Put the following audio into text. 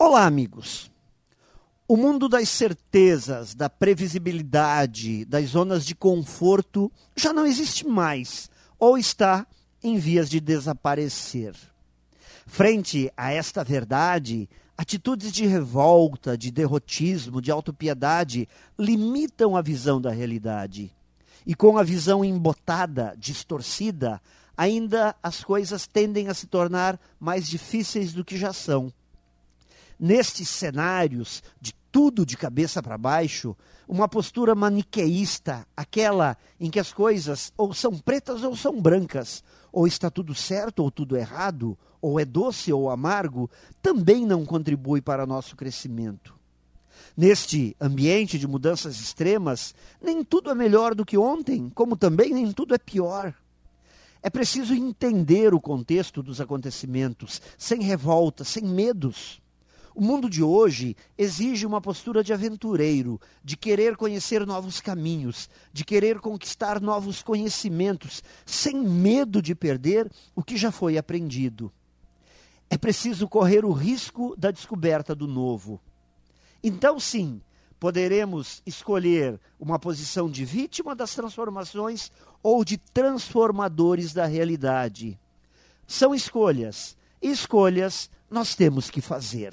Olá, amigos. O mundo das certezas, da previsibilidade, das zonas de conforto já não existe mais ou está em vias de desaparecer. Frente a esta verdade, atitudes de revolta, de derrotismo, de autopiedade limitam a visão da realidade. E com a visão embotada, distorcida, ainda as coisas tendem a se tornar mais difíceis do que já são nestes cenários de tudo de cabeça para baixo, uma postura maniqueísta, aquela em que as coisas ou são pretas ou são brancas, ou está tudo certo ou tudo errado, ou é doce ou amargo, também não contribui para nosso crescimento. Neste ambiente de mudanças extremas, nem tudo é melhor do que ontem, como também nem tudo é pior. É preciso entender o contexto dos acontecimentos, sem revolta, sem medos. O mundo de hoje exige uma postura de aventureiro, de querer conhecer novos caminhos, de querer conquistar novos conhecimentos, sem medo de perder o que já foi aprendido. É preciso correr o risco da descoberta do novo. Então, sim, poderemos escolher uma posição de vítima das transformações ou de transformadores da realidade. São escolhas, e escolhas nós temos que fazer.